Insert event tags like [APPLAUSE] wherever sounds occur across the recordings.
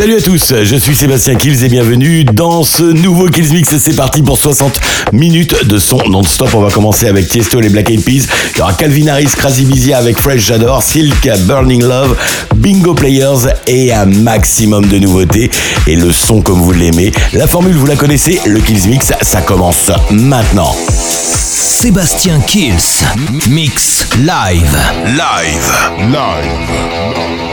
Salut à tous, je suis Sébastien Kills et bienvenue dans ce nouveau Kills Mix. C'est parti pour 60 minutes de son non-stop. On va commencer avec Tiesto et les Black Eyed Peas. Il y aura Calvin Harris, Crazy Bizia avec Fresh J'adore, Silk, Burning Love, Bingo Players et un maximum de nouveautés. Et le son comme vous l'aimez. La formule, vous la connaissez, le Kills Mix, ça commence maintenant. Sébastien Kills Mix Live. Live. Live.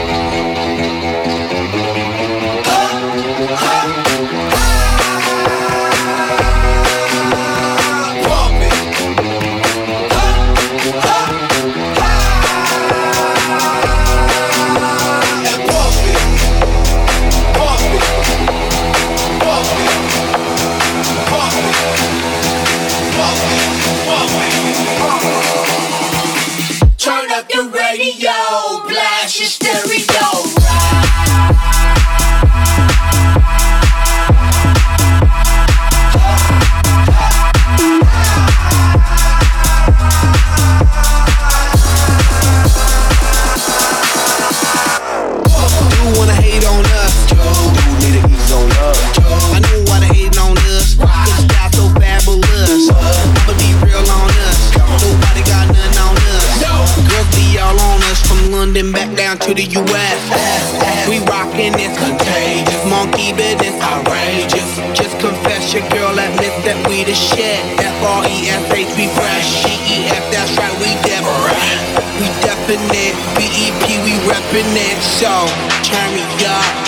Down to the US. We rockin' this contagious. Monkey business outrageous. Just confess your girl admits that we the shit. F-R-E-S-H, we fresh. G-E-F, that's right, we different. We definite. B-E-P, we reppin' it. So, turn me up.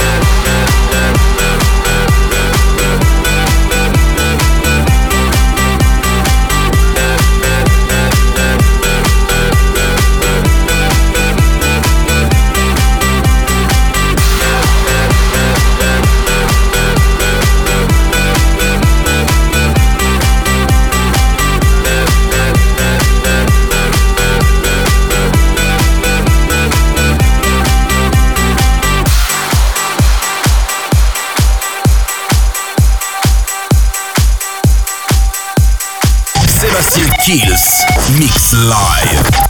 Live.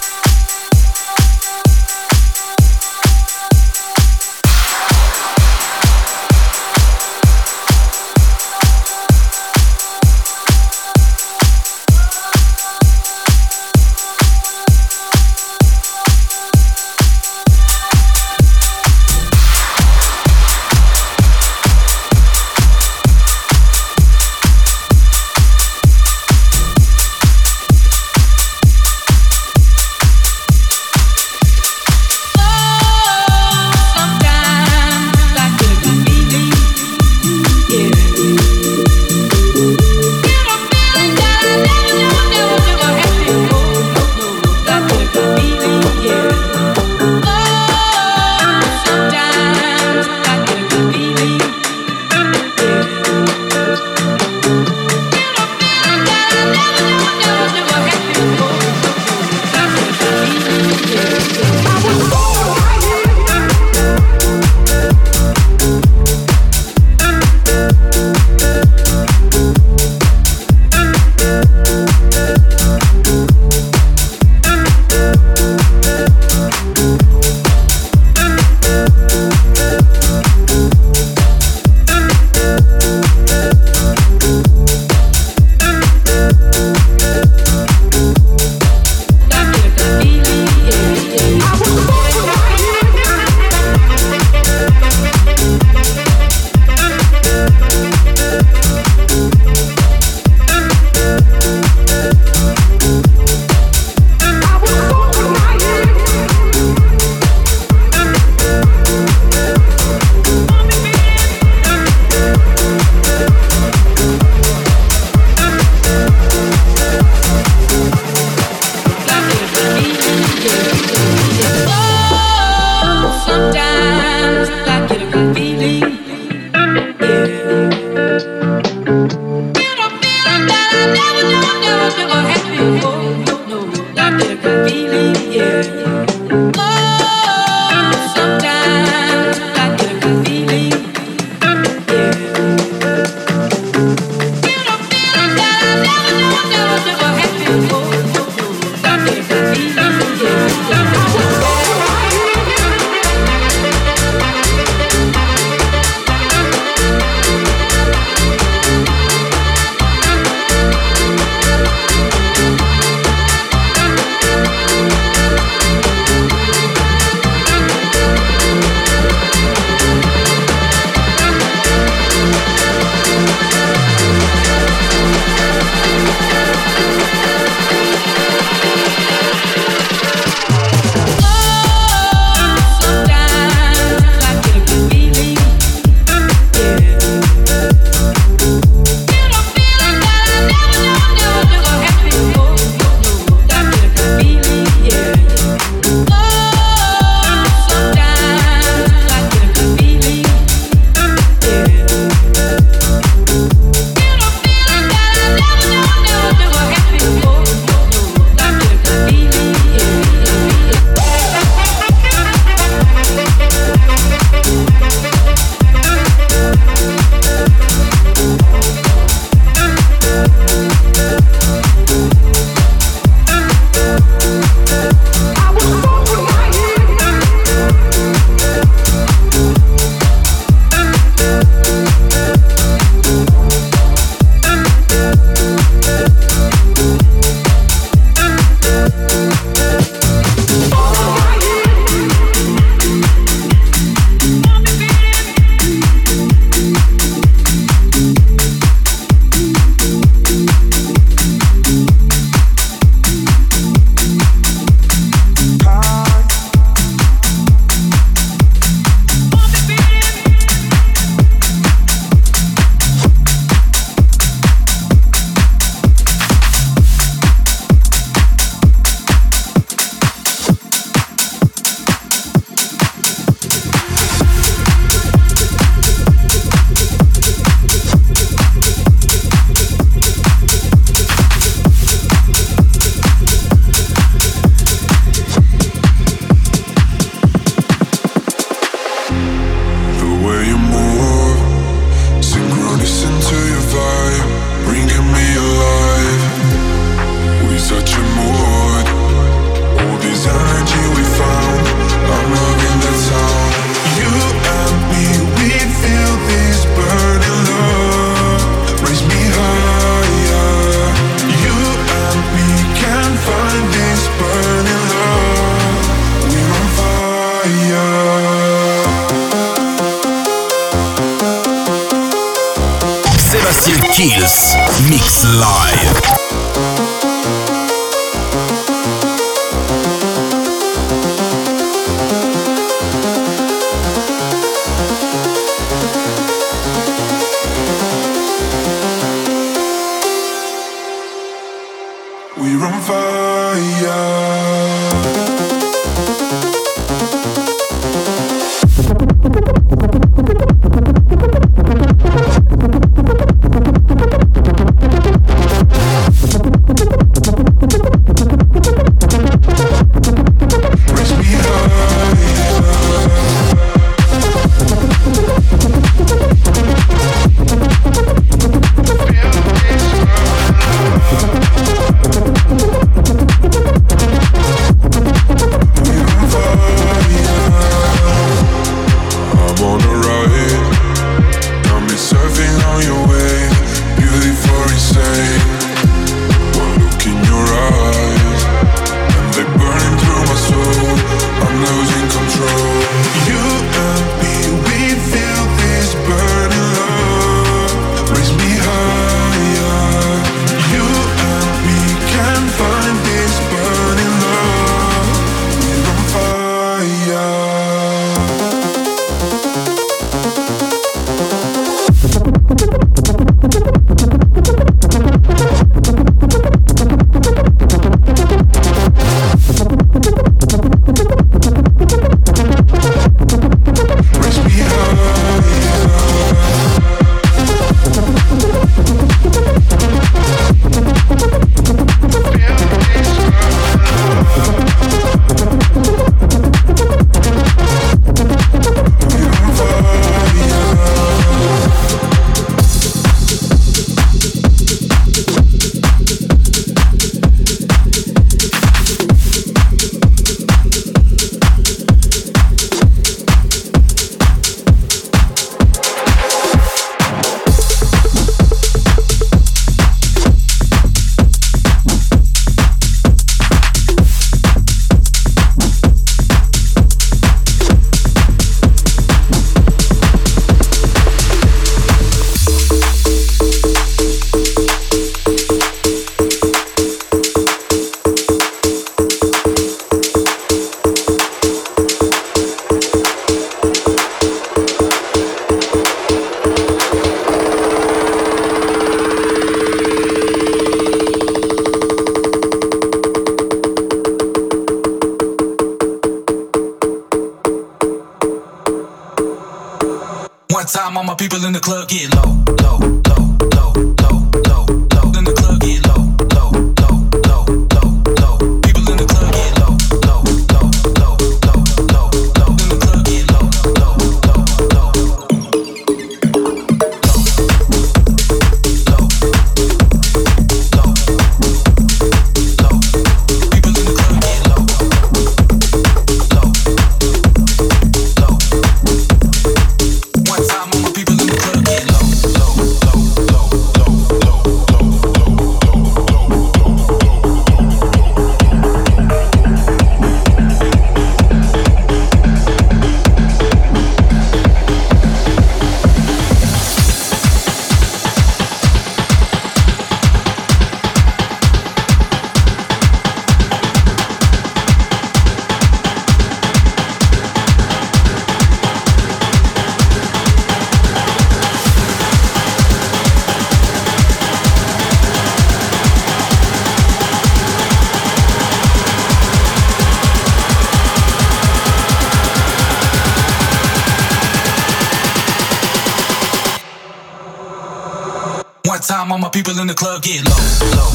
people in the club get low, low,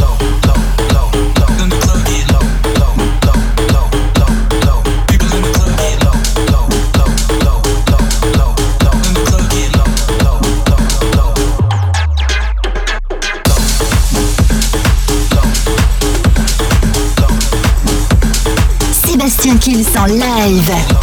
low, low, low. In the club Sébastien Kills en live.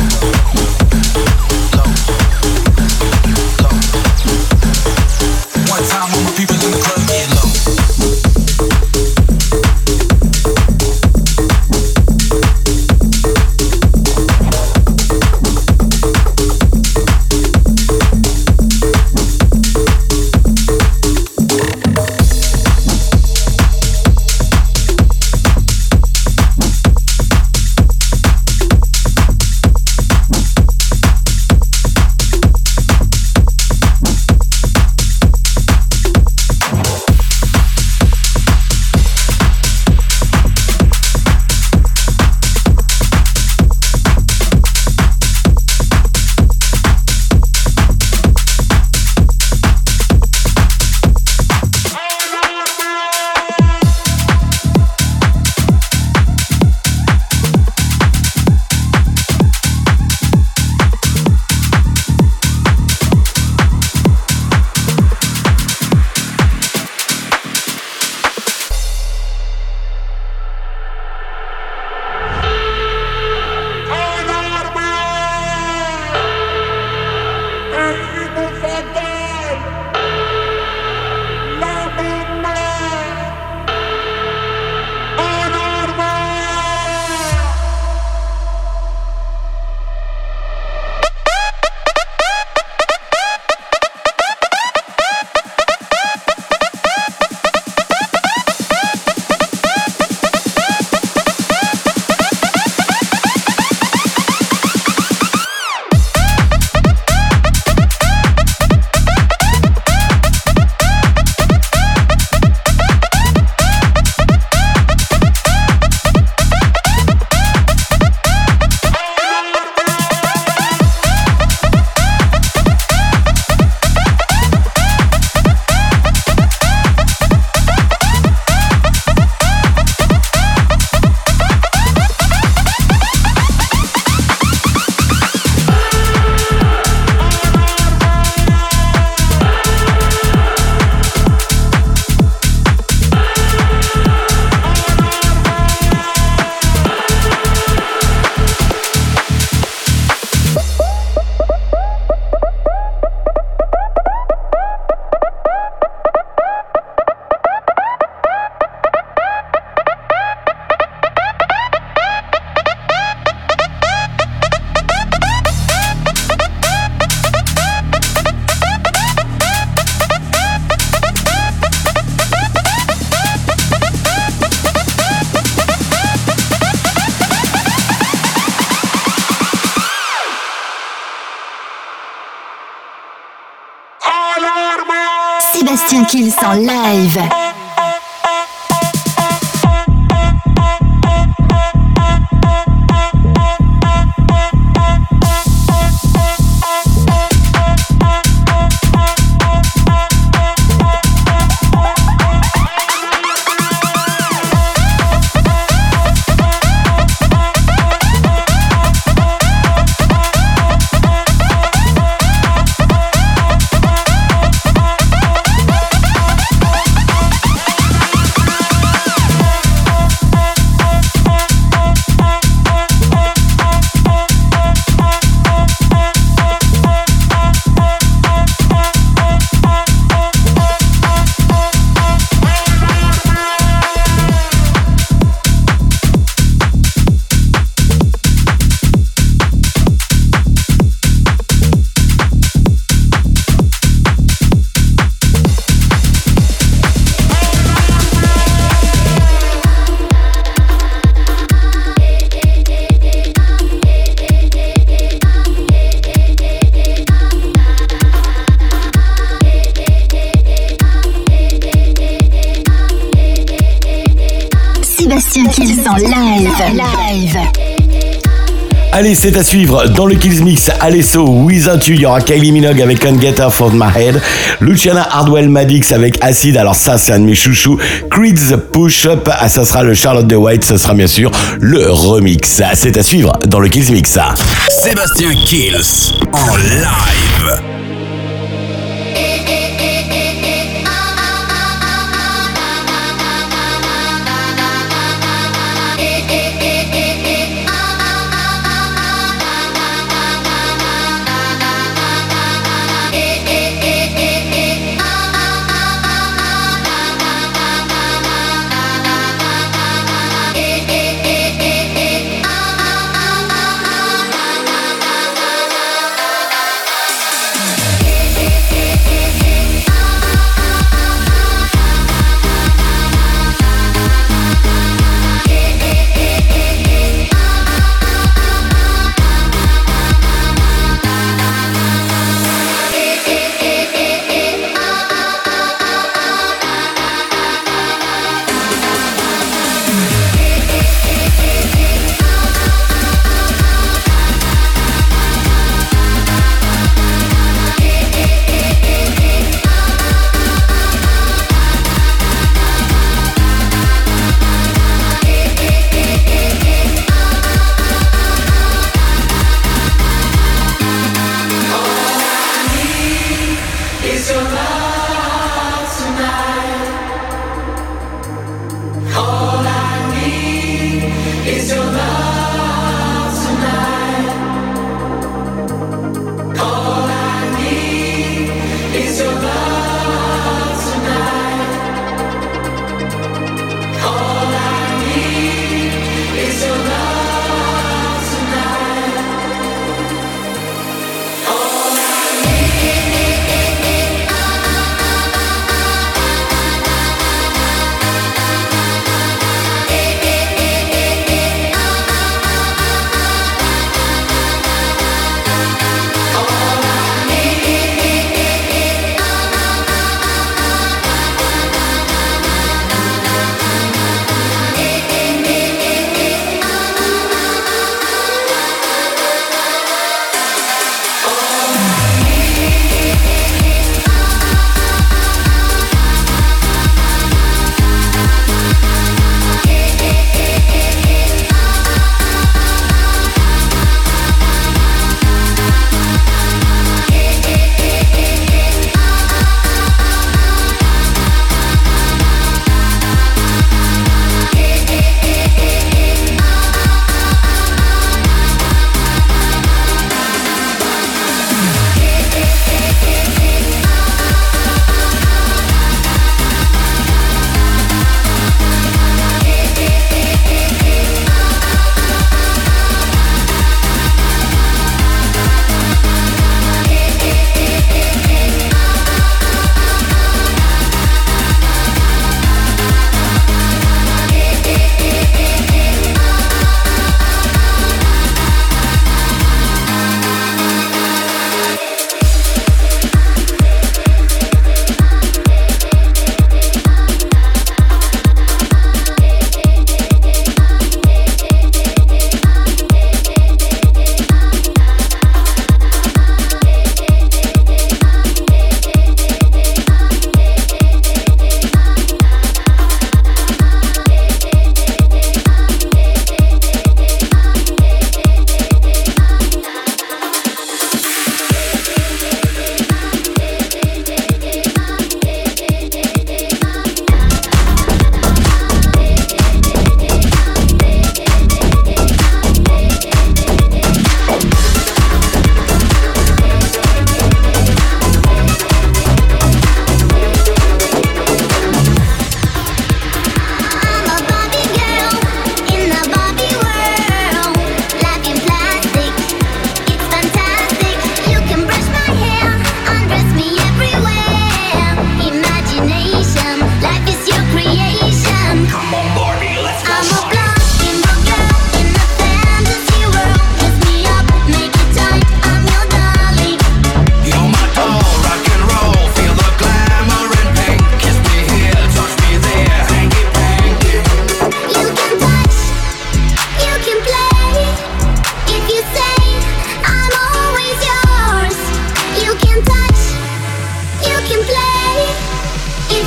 Allez, c'est à suivre dans le Kills Mix. Alesso, Without You, il y aura Kylie Minogue avec Can't Get Off of My Head. Luciana Hardwell Madix avec Acid. Alors ça, c'est un de mes chouchous. Creed's Push Up. Ah, ça sera le Charlotte de White. Ce sera bien sûr le remix. C'est à suivre dans le Kills Mix. Sébastien Kills en live.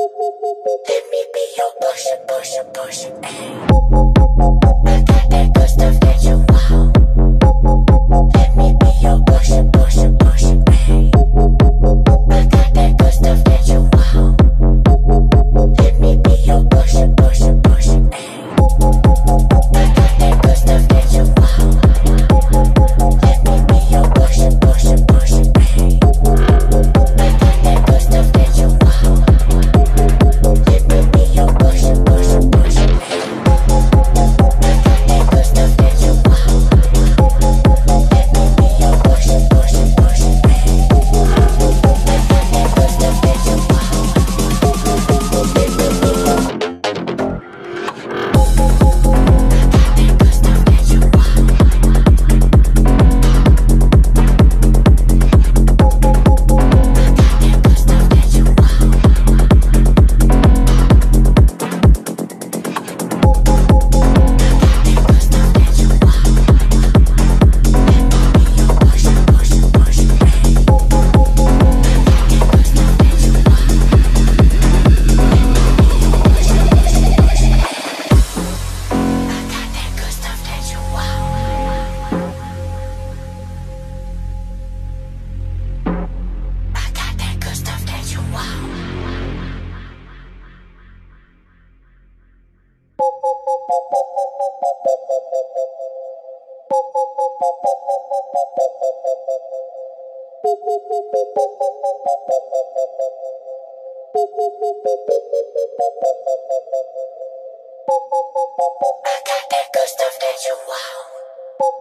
Permíteme yo push, push, push, ey. Porque te gusta que yo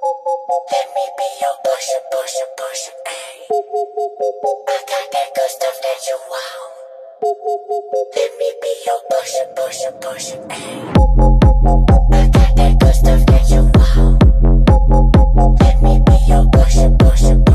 Let me be your pusher, pusher, pusher, ayy. I got that good stuff that you want. Let me be your pusher, pusher, pusher, ayy. I got that good stuff that you want. Let me be your pusher, pusher, pusher.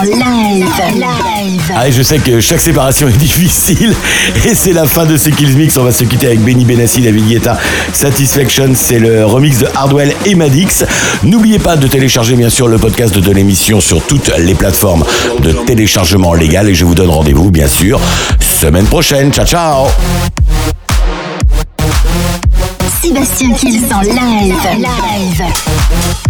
En live. Live. Ah, et je sais que chaque séparation est [LAUGHS] difficile. Et c'est la fin de ce Kills Mix. On va se quitter avec Benny Benassi, David Guetta. Satisfaction, c'est le remix de Hardwell et Madix. N'oubliez pas de télécharger bien sûr le podcast de l'émission sur toutes les plateformes de téléchargement légal. Et je vous donne rendez-vous bien sûr semaine prochaine. Ciao, ciao Sébastien Kills en live. Live.